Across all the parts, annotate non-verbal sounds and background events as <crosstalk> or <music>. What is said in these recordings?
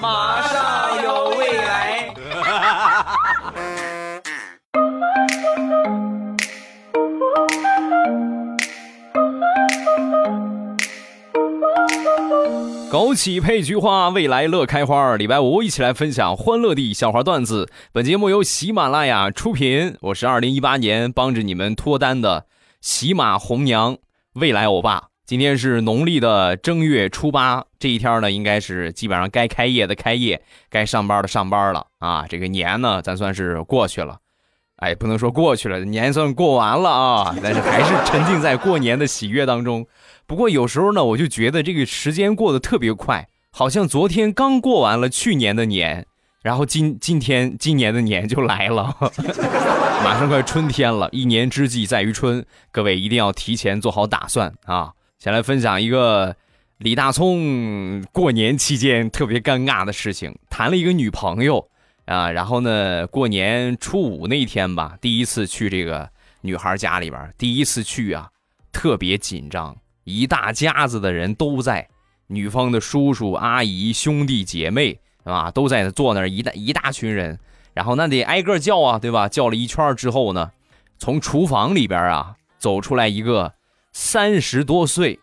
马上有未来。<laughs> 枸杞配菊花，未来乐开花。礼拜五一起来分享欢乐的笑话段子。本节目由喜马拉雅出品，我是二零一八年帮着你们脱单的喜马红娘未来欧巴。今天是农历的正月初八，这一天呢，应该是基本上该开业的开业，该上班的上班了啊。这个年呢，咱算是过去了，哎，不能说过去了，年算过完了啊，但是还是沉浸在过年的喜悦当中。不过有时候呢，我就觉得这个时间过得特别快，好像昨天刚过完了去年的年，然后今今天今年的年就来了，马上快春天了，一年之计在于春，各位一定要提前做好打算啊！先来分享一个李大聪过年期间特别尴尬的事情，谈了一个女朋友啊，然后呢，过年初五那天吧，第一次去这个女孩家里边，第一次去啊，特别紧张。一大家子的人都在，女方的叔叔阿姨、兄弟姐妹，啊，都在那坐那儿一大一大群人，然后那得挨个叫啊，对吧？叫了一圈之后呢，从厨房里边啊走出来一个三十多岁、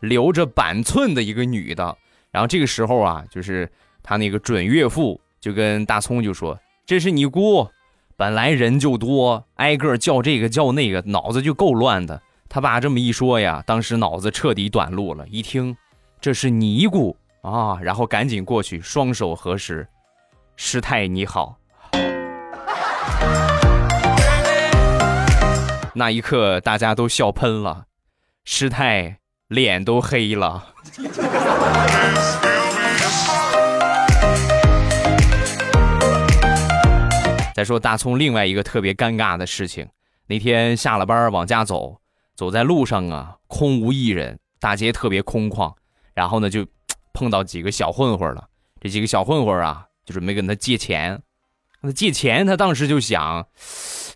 留着板寸的一个女的，然后这个时候啊，就是他那个准岳父就跟大葱就说：“这是你姑，本来人就多，挨个叫这个叫那个，脑子就够乱的。”他爸这么一说呀，当时脑子彻底短路了。一听，这是尼姑啊，然后赶紧过去，双手合十，师太你好。<laughs> 那一刻，大家都笑喷了，师太脸都黑了。再说大葱另外一个特别尴尬的事情，那天下了班往家走。走在路上啊，空无一人，大街特别空旷。然后呢，就 <tsk> 碰到几个小混混了。这几个小混混啊，就准备跟他借钱。那借钱，他当时就想，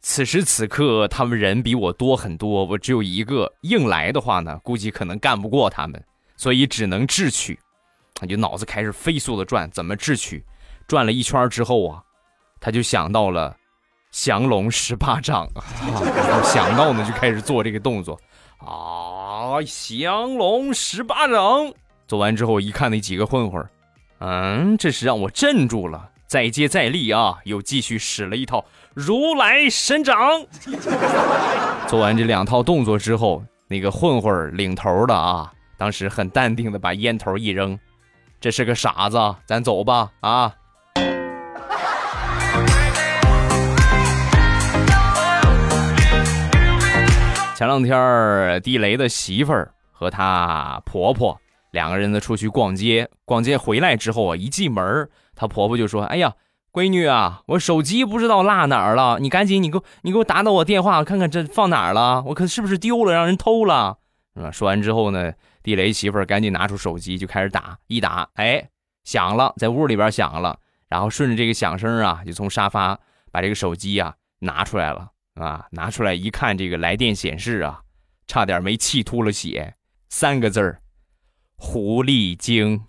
此时此刻他们人比我多很多，我只有一个，硬来的话呢，估计可能干不过他们，所以只能智取。他就脑子开始飞速的转，怎么智取？转了一圈之后啊，他就想到了。降龙十八掌啊！想到呢就开始做这个动作啊！降龙十八掌做完之后，一看那几个混混，嗯，这是让我镇住了，再接再厉啊！又继续使了一套如来神掌。<laughs> 做完这两套动作之后，那个混混领头的啊，当时很淡定的把烟头一扔，这是个傻子，咱走吧啊！前两天地雷的媳妇儿和她婆婆两个人呢出去逛街，逛街回来之后啊，一进门，她婆婆就说：“哎呀，闺女啊，我手机不知道落哪儿了，你赶紧你给我你给我打打我电话，看看这放哪儿了，我可是不是丢了，让人偷了？”，说完之后呢，地雷媳妇儿赶紧拿出手机就开始打，一打，哎，响了，在屋里边响了，然后顺着这个响声啊，就从沙发把这个手机啊拿出来了。啊！拿出来一看，这个来电显示啊，差点没气吐了血。三个字儿：狐狸精。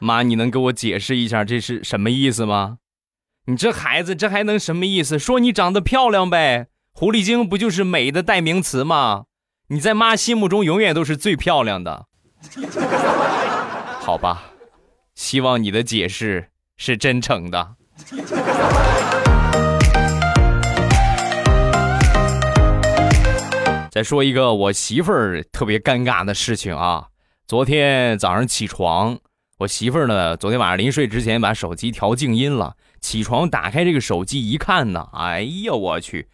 妈，你能给我解释一下这是什么意思吗？你这孩子，这还能什么意思？说你长得漂亮呗。狐狸精不就是美的代名词吗？你在妈心目中永远都是最漂亮的。好吧，希望你的解释是真诚的。再说一个我媳妇儿特别尴尬的事情啊！昨天早上起床，我媳妇儿呢，昨天晚上临睡之前把手机调静音了。起床打开这个手机一看呢，哎呀，我去，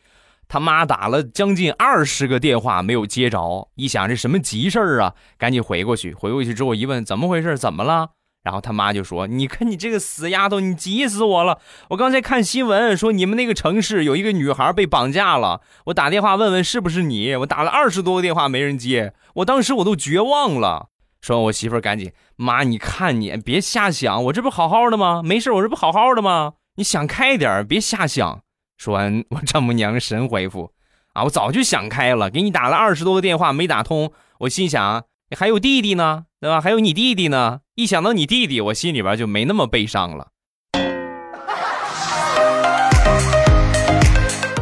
他妈打了将近二十个电话没有接着。一想这什么急事儿啊，赶紧回过去。回过去之后一问，怎么回事？怎么了？然后他妈就说：“你看你这个死丫头，你急死我了！我刚才看新闻说你们那个城市有一个女孩被绑架了，我打电话问问是不是你。我打了二十多个电话没人接，我当时我都绝望了。”说，我媳妇儿赶紧：“妈，你看你别瞎想，我这不好好的吗？没事，我这不好好的吗？你想开点，别瞎想。”说完，我丈母娘神回复：“啊，我早就想开了，给你打了二十多个电话没打通，我心想还有弟弟呢，对吧？还有你弟弟呢。一想到你弟弟，我心里边就没那么悲伤了。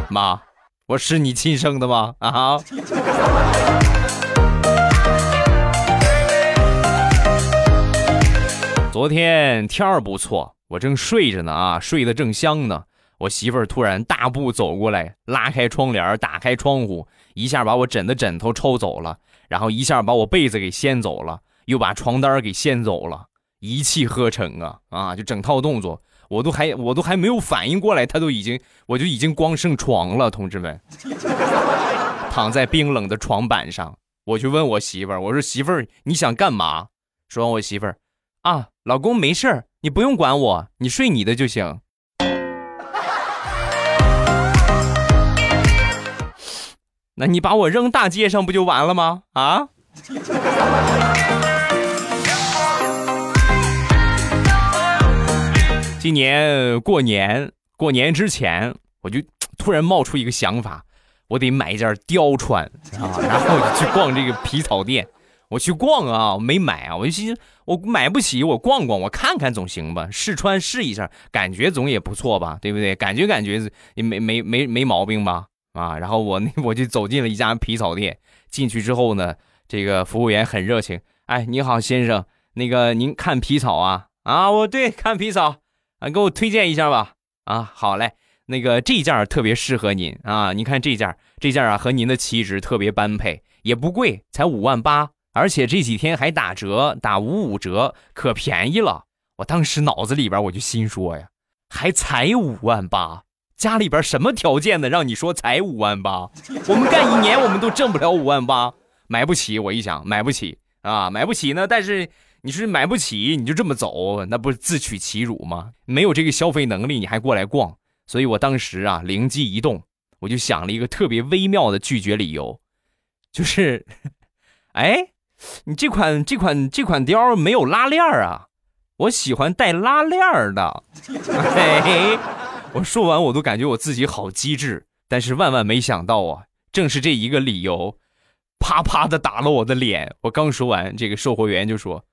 妈，我是你亲生的吗？啊！昨天天儿不错，我正睡着呢啊，睡得正香呢。我媳妇儿突然大步走过来，拉开窗帘，打开窗户，一下把我枕的枕头抽走了，然后一下把我被子给掀走了，又把床单给掀走了，一气呵成啊啊！就整套动作，我都还我都还没有反应过来，他都已经我就已经光剩床了，同志们，躺在冰冷的床板上，我就问我媳妇儿，我说媳妇儿你想干嘛？说完我媳妇儿。啊，老公没事儿，你不用管我，你睡你的就行。<laughs> 那你把我扔大街上不就完了吗？啊！<laughs> 今年过年，过年之前我就突然冒出一个想法，我得买一件貂穿啊，然后去逛这个皮草店。我去逛啊，我没买啊，我就寻思我买不起，我逛逛，我看看总行吧，试穿试一下，感觉总也不错吧，对不对？感觉感觉也没没没没毛病吧？啊，然后我那我就走进了一家皮草店，进去之后呢，这个服务员很热情，哎，你好先生，那个您看皮草啊？啊，我对看皮草，啊，给我推荐一下吧。啊，好嘞，那个这件特别适合您啊，您看这件，这件啊和您的气质特别般配，也不贵，才五万八。而且这几天还打折，打五五折，可便宜了。我当时脑子里边我就心说呀，还才五万八，家里边什么条件呢？让你说才五万八，<laughs> 我们干一年我们都挣不了五万八，买不起。我一想，买不起啊，买不起呢。但是你是买不起，你就这么走，那不是自取其辱吗？没有这个消费能力，你还过来逛。所以我当时啊，灵机一动，我就想了一个特别微妙的拒绝理由，就是，<laughs> 哎。你这款这款这款貂没有拉链啊？我喜欢带拉链的。嘿，<laughs> 我说完我都感觉我自己好机智，但是万万没想到啊，正是这一个理由，啪啪的打了我的脸。我刚说完，这个售货员就说：“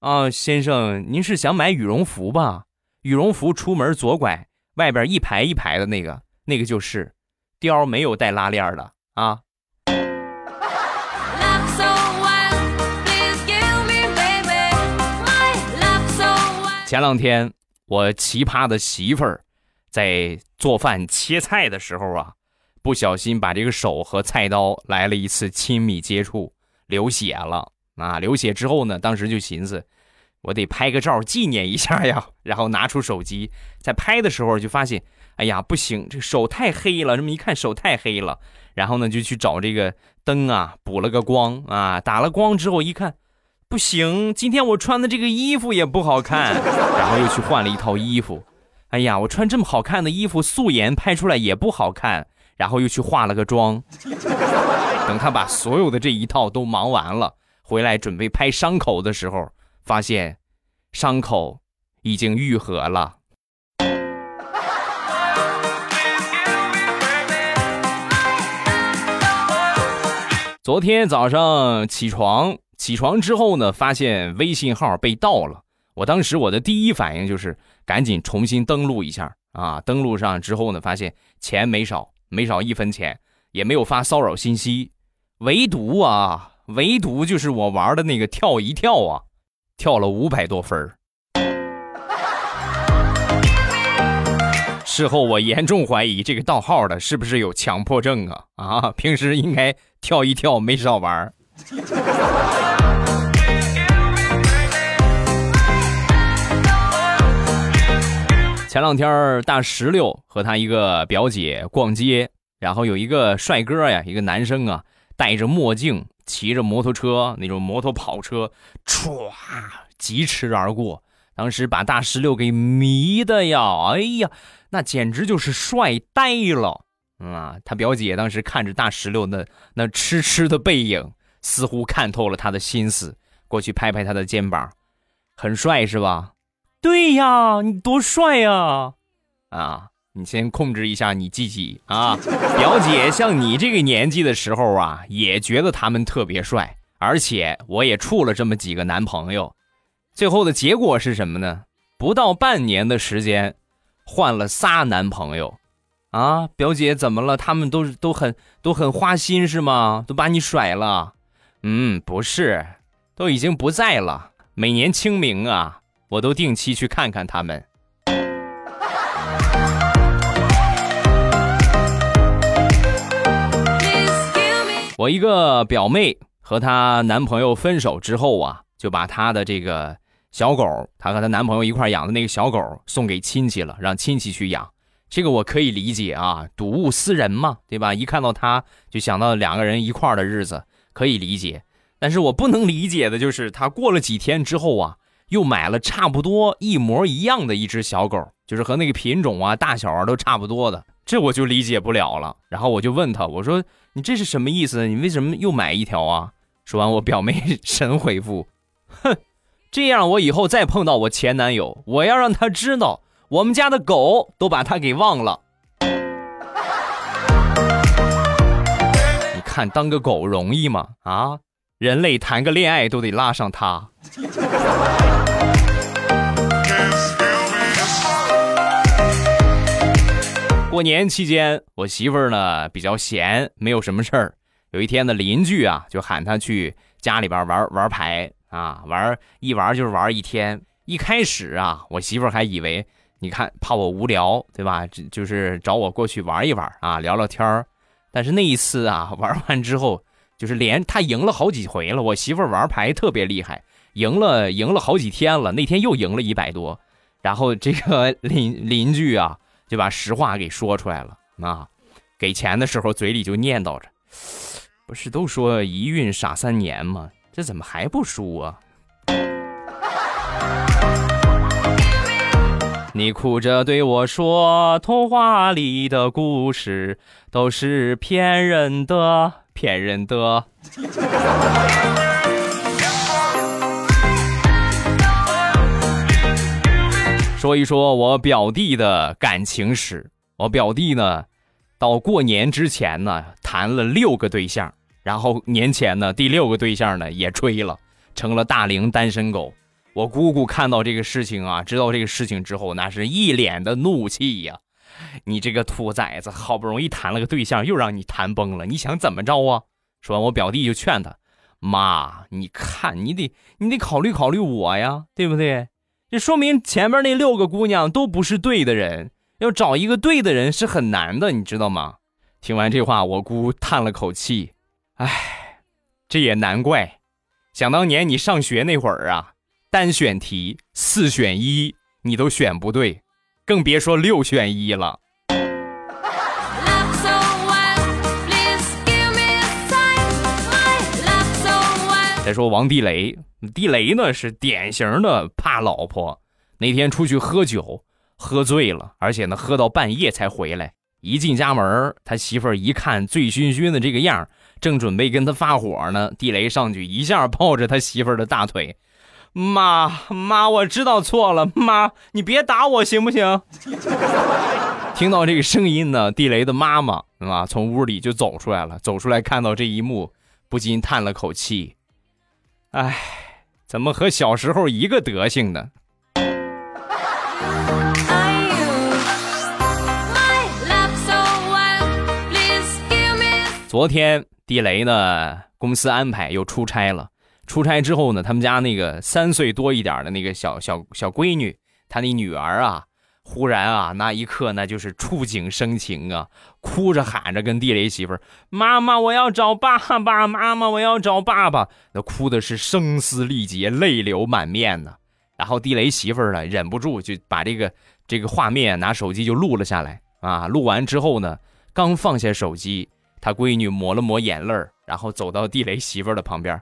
啊，先生，您是想买羽绒服吧？羽绒服出门左拐，外边一排一排的那个，那个就是貂，没有带拉链的啊。”前两天，我奇葩的媳妇儿在做饭切菜的时候啊，不小心把这个手和菜刀来了一次亲密接触，流血了啊！流血之后呢，当时就寻思，我得拍个照纪念一下呀。然后拿出手机，在拍的时候就发现，哎呀，不行，这手太黑了。这么一看，手太黑了。然后呢，就去找这个灯啊，补了个光啊，打了光之后一看。不行，今天我穿的这个衣服也不好看，<laughs> 然后又去换了一套衣服。哎呀，我穿这么好看的衣服，素颜拍出来也不好看，然后又去化了个妆。<laughs> 等他把所有的这一套都忙完了，回来准备拍伤口的时候，发现伤口已经愈合了。昨天早上起床。起床之后呢，发现微信号被盗了。我当时我的第一反应就是赶紧重新登录一下啊。登录上之后呢，发现钱没少，没少一分钱，也没有发骚扰信息。唯独啊，唯独就是我玩的那个跳一跳啊，跳了五百多分事后我严重怀疑这个盗号的是不是有强迫症啊啊！平时应该跳一跳没少玩。<laughs> 前两天大石榴和他一个表姐逛街，然后有一个帅哥呀，一个男生啊，戴着墨镜，骑着摩托车，那种摩托跑车，唰疾驰而过，当时把大石榴给迷的呀，哎呀，那简直就是帅呆了啊！他表姐当时看着大石榴那那痴痴的背影。似乎看透了他的心思，过去拍拍他的肩膀，很帅是吧？对呀，你多帅呀！啊，你先控制一下你自己啊！<laughs> 表姐像你这个年纪的时候啊，也觉得他们特别帅而且我也处了这么几个男朋友，最后的结果是什么呢？不到半年的时间，换了仨男朋友。啊，表姐怎么了？他们都都很都很花心是吗？都把你甩了？嗯，不是，都已经不在了。每年清明啊，我都定期去看看他们。我一个表妹和她男朋友分手之后啊，就把她的这个小狗，她和她男朋友一块养的那个小狗送给亲戚了，让亲戚去养。这个我可以理解啊，睹物思人嘛，对吧？一看到他就想到两个人一块的日子，可以理解。但是我不能理解的就是，他过了几天之后啊，又买了差不多一模一样的一只小狗，就是和那个品种啊、大小啊都差不多的，这我就理解不了了。然后我就问他，我说：“你这是什么意思？你为什么又买一条啊？”说完，我表妹神回复：“ <laughs> 哼，这样我以后再碰到我前男友，我要让他知道。”我们家的狗都把他给忘了。看，当个狗容易吗？啊，人类谈个恋爱都得拉上他。过年期间，我媳妇儿呢比较闲，没有什么事儿。有一天呢，邻居啊就喊她去家里边玩玩牌啊，玩一玩就是玩一天。一开始啊，我媳妇儿还以为。你看，怕我无聊，对吧？就就是找我过去玩一玩啊，聊聊天儿。但是那一次啊，玩完之后，就是连他赢了好几回了。我媳妇玩牌特别厉害，赢了赢了好几天了。那天又赢了一百多。然后这个邻邻居啊，就把实话给说出来了啊。给钱的时候嘴里就念叨着：“不是都说一运傻三年吗？这怎么还不输啊？”你哭着对我说：“童话里的故事都是骗人的，骗人的。”说一说我表弟的感情史。我表弟呢，到过年之前呢，谈了六个对象，然后年前呢，第六个对象呢也吹了，成了大龄单身狗。我姑姑看到这个事情啊，知道这个事情之后，那是一脸的怒气呀！你这个兔崽子，好不容易谈了个对象，又让你谈崩了，你想怎么着啊？说完，我表弟就劝他：“妈，你看，你得你得考虑考虑我呀，对不对？这说明前面那六个姑娘都不是对的人，要找一个对的人是很难的，你知道吗？”听完这话，我姑叹了口气：“哎，这也难怪，想当年你上学那会儿啊。”单选题四选一，你都选不对，更别说六选一了。再说王地雷，地雷呢是典型的怕老婆。那天出去喝酒，喝醉了，而且呢喝到半夜才回来。一进家门，他媳妇儿一看醉醺醺的这个样，正准备跟他发火呢，地雷上去一下抱着他媳妇儿的大腿。妈妈，我知道错了，妈，你别打我行不行？<laughs> 听到这个声音呢，地雷的妈妈啊，从屋里就走出来了，走出来看到这一幕，不禁叹了口气：“哎，怎么和小时候一个德行呢？” <laughs> 昨天地雷呢，公司安排又出差了。出差之后呢，他们家那个三岁多一点的那个小小小闺女，她那女儿啊，忽然啊，那一刻那就是触景生情啊，哭着喊着跟地雷媳妇儿：“妈妈，我要找爸爸！妈妈，我要找爸爸！”那哭的是声嘶力竭，泪流满面呢。然后地雷媳妇儿呢，忍不住就把这个这个画面拿手机就录了下来啊。录完之后呢，刚放下手机，他闺女抹了抹眼泪然后走到地雷媳妇儿的旁边。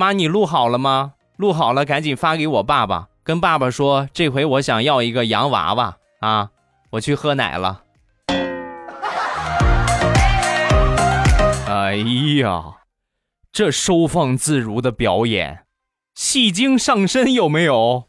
妈，你录好了吗？录好了，赶紧发给我爸爸，跟爸爸说，这回我想要一个洋娃娃啊！我去喝奶了。哎呀，这收放自如的表演，戏精上身有没有？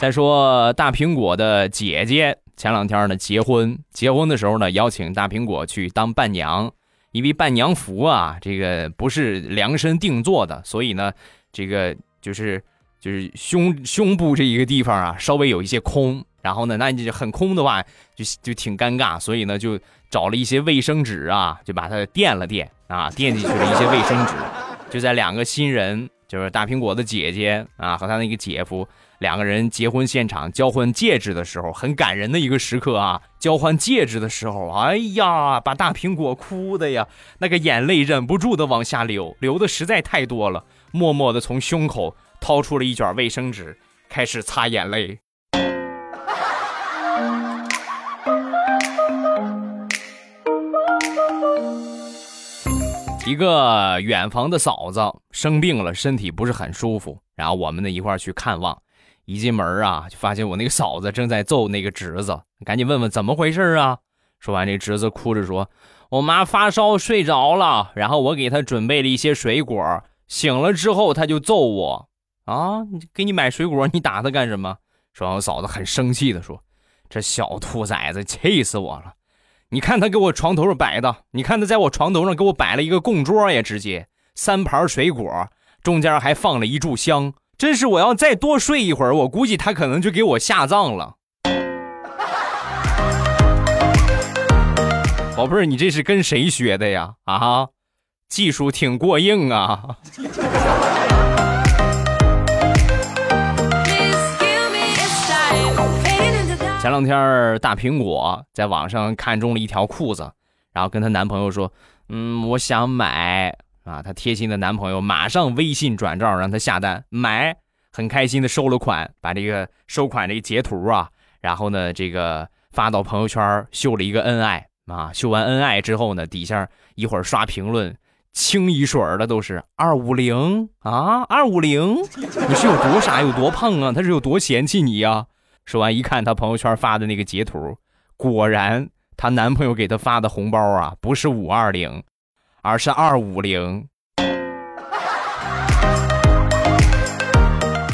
再说大苹果的姐姐。前两天呢结婚，结婚的时候呢邀请大苹果去当伴娘，因为伴娘服啊这个不是量身定做的，所以呢这个就是就是胸胸部这一个地方啊稍微有一些空，然后呢那你很空的话就就挺尴尬，所以呢就找了一些卫生纸啊，就把它垫了垫啊，垫进去了一些卫生纸，就在两个新人。就是大苹果的姐姐啊，和他那个姐夫两个人结婚现场交换戒指的时候，很感人的一个时刻啊！交换戒指的时候，哎呀，把大苹果哭的呀，那个眼泪忍不住的往下流，流的实在太多了，默默的从胸口掏出了一卷卫生纸，开始擦眼泪。一个远房的嫂子生病了，身体不是很舒服，然后我们呢一块去看望。一进门啊，就发现我那个嫂子正在揍那个侄子，赶紧问问怎么回事啊。说完，这侄子哭着说：“我妈发烧睡着了，然后我给她准备了一些水果，醒了之后她就揍我啊！给你买水果，你打她干什么？”说完，我嫂子很生气的说：“这小兔崽子，气死我了！”你看他给我床头上摆的，你看他在我床头上给我摆了一个供桌呀，直接三盘水果，中间还放了一炷香，真是我要再多睡一会儿，我估计他可能就给我下葬了。<laughs> 宝贝儿，你这是跟谁学的呀？啊，技术挺过硬啊。<laughs> 前两天，大苹果在网上看中了一条裤子，然后跟她男朋友说：“嗯，我想买啊。”她贴心的男朋友马上微信转账让她下单买，很开心的收了款，把这个收款这个截图啊，然后呢这个发到朋友圈秀了一个恩爱啊。秀完恩爱之后呢，底下一会儿刷评论，清一水儿的都是二五零啊，二五零，你是有多傻有多胖啊？他是有多嫌弃你呀？说完，一看她朋友圈发的那个截图，果然她男朋友给她发的红包啊，不是五二零，而是二五零。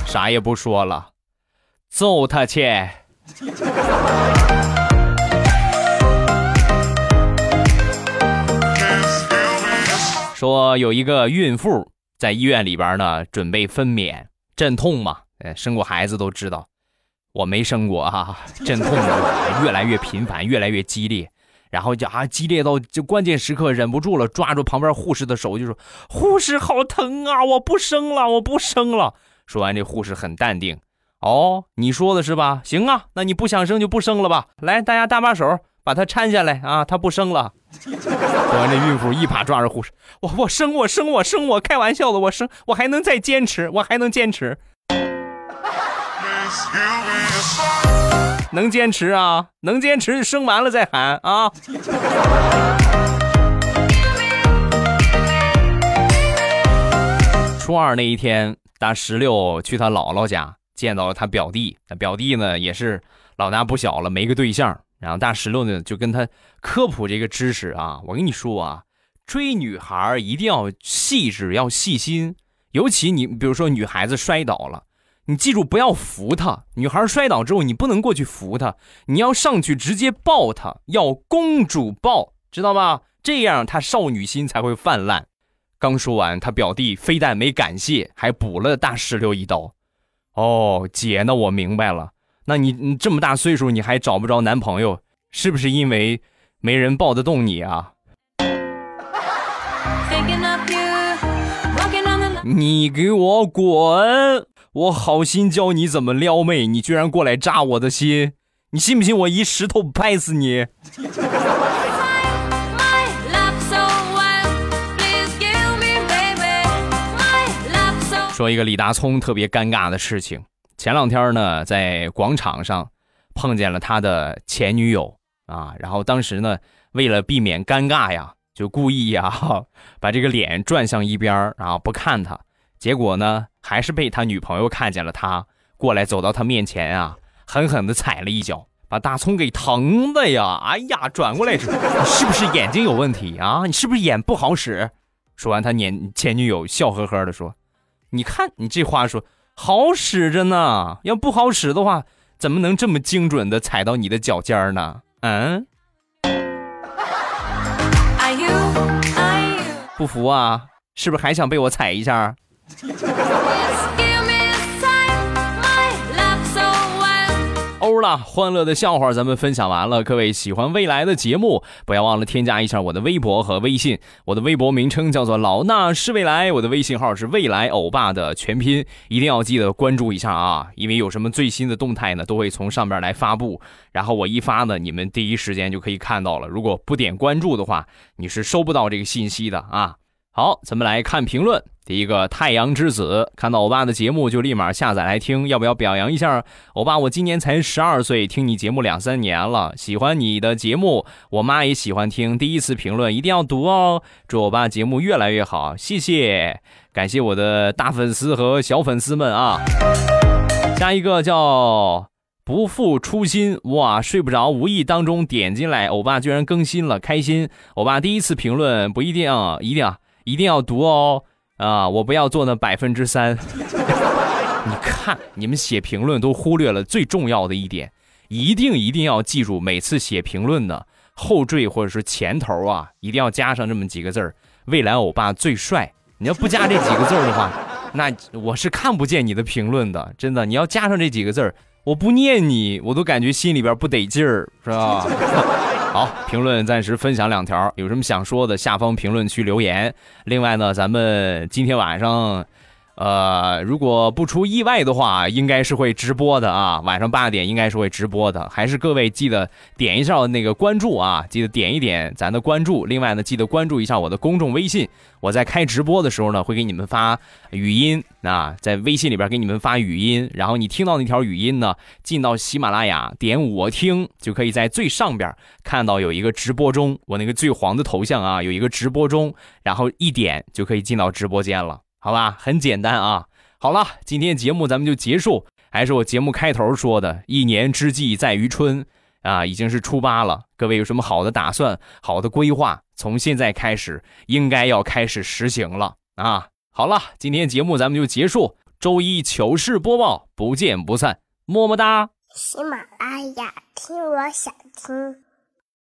啥也不说了，揍他去！说有一个孕妇在医院里边呢，准备分娩，阵痛嘛，呃生过孩子都知道。我没生过哈，阵痛越来越频繁，越来越激烈，然后就啊激烈到就关键时刻忍不住了，抓住旁边护士的手就说：“护士好疼啊，我不生了，我不生了。”说完，这护士很淡定：“哦，你说的是吧？行啊，那你不想生就不生了吧。来，大家搭把手，把他搀下来啊，他不生了。”说完，这孕妇一把抓着护士：“我我生我生我生我，开玩笑的，我生我还能再坚持，我还能坚持。”能坚持啊？能坚持，生完了再喊啊！<laughs> 初二那一天，大石榴去他姥姥家，见到了他表弟。那表弟呢，也是老大不小了，没个对象。然后大石榴呢，就跟他科普这个知识啊。我跟你说啊，追女孩一定要细致，要细心。尤其你，比如说女孩子摔倒了。你记住，不要扶她。女孩摔倒之后，你不能过去扶她，你要上去直接抱她，要公主抱，知道吧？这样她少女心才会泛滥。刚说完，他表弟非但没感谢，还补了大石榴一刀。哦，姐，那我明白了。那你你这么大岁数，你还找不着男朋友，是不是因为没人抱得动你啊？你给我滚！我好心教你怎么撩妹，你居然过来扎我的心！你信不信我一石头拍死你？说一个李大聪特别尴尬的事情。前两天呢，在广场上碰见了他的前女友啊，然后当时呢，为了避免尴尬呀，就故意呀把这个脸转向一边然后不看他。结果呢，还是被他女朋友看见了，他过来走到他面前啊，狠狠地踩了一脚，把大葱给疼的呀！哎呀，转过来说：“你是不是眼睛有问题啊？你是不是眼不好使？”说完，他年前女友笑呵呵的说：“你看你这话说好使着呢，要不好使的话，怎么能这么精准的踩到你的脚尖呢？嗯，不服啊？是不是还想被我踩一下？了，欢乐的笑话咱们分享完了。各位喜欢未来的节目，不要忘了添加一下我的微博和微信。我的微博名称叫做老衲是未来，我的微信号是未来欧巴的全拼，一定要记得关注一下啊！因为有什么最新的动态呢，都会从上边来发布。然后我一发呢，你们第一时间就可以看到了。如果不点关注的话，你是收不到这个信息的啊。好，咱们来看评论。第一个太阳之子看到欧巴的节目就立马下载来听，要不要表扬一下欧巴？我今年才十二岁，听你节目两三年了，喜欢你的节目，我妈也喜欢听。第一次评论一定要读哦，祝欧巴节目越来越好，谢谢，感谢我的大粉丝和小粉丝们啊。下一个叫不负初心，哇，睡不着，无意当中点进来，欧巴居然更新了，开心。欧巴第一次评论不一定，一定啊。一定要读哦，啊，我不要做那百分之三。<laughs> 你看，你们写评论都忽略了最重要的一点，一定一定要记住，每次写评论的后缀或者是前头啊，一定要加上这么几个字儿：“未来欧巴最帅。”你要不加这几个字儿的话，<laughs> 那我是看不见你的评论的，真的。你要加上这几个字儿，我不念你，我都感觉心里边不得劲儿，是吧？好，评论暂时分享两条，有什么想说的，下方评论区留言。另外呢，咱们今天晚上。呃，如果不出意外的话，应该是会直播的啊，晚上八点应该是会直播的。还是各位记得点一下那个关注啊，记得点一点咱的关注。另外呢，记得关注一下我的公众微信，我在开直播的时候呢，会给你们发语音啊，在微信里边给你们发语音。然后你听到那条语音呢，进到喜马拉雅，点我听，就可以在最上边看到有一个直播中，我那个最黄的头像啊，有一个直播中，然后一点就可以进到直播间了。好吧，很简单啊。好了，今天节目咱们就结束。还是我节目开头说的，一年之计在于春啊，已经是初八了。各位有什么好的打算、好的规划？从现在开始，应该要开始实行了啊。好了，今天节目咱们就结束。周一糗事播报，不见不散，么么哒。喜马拉雅，听我想听。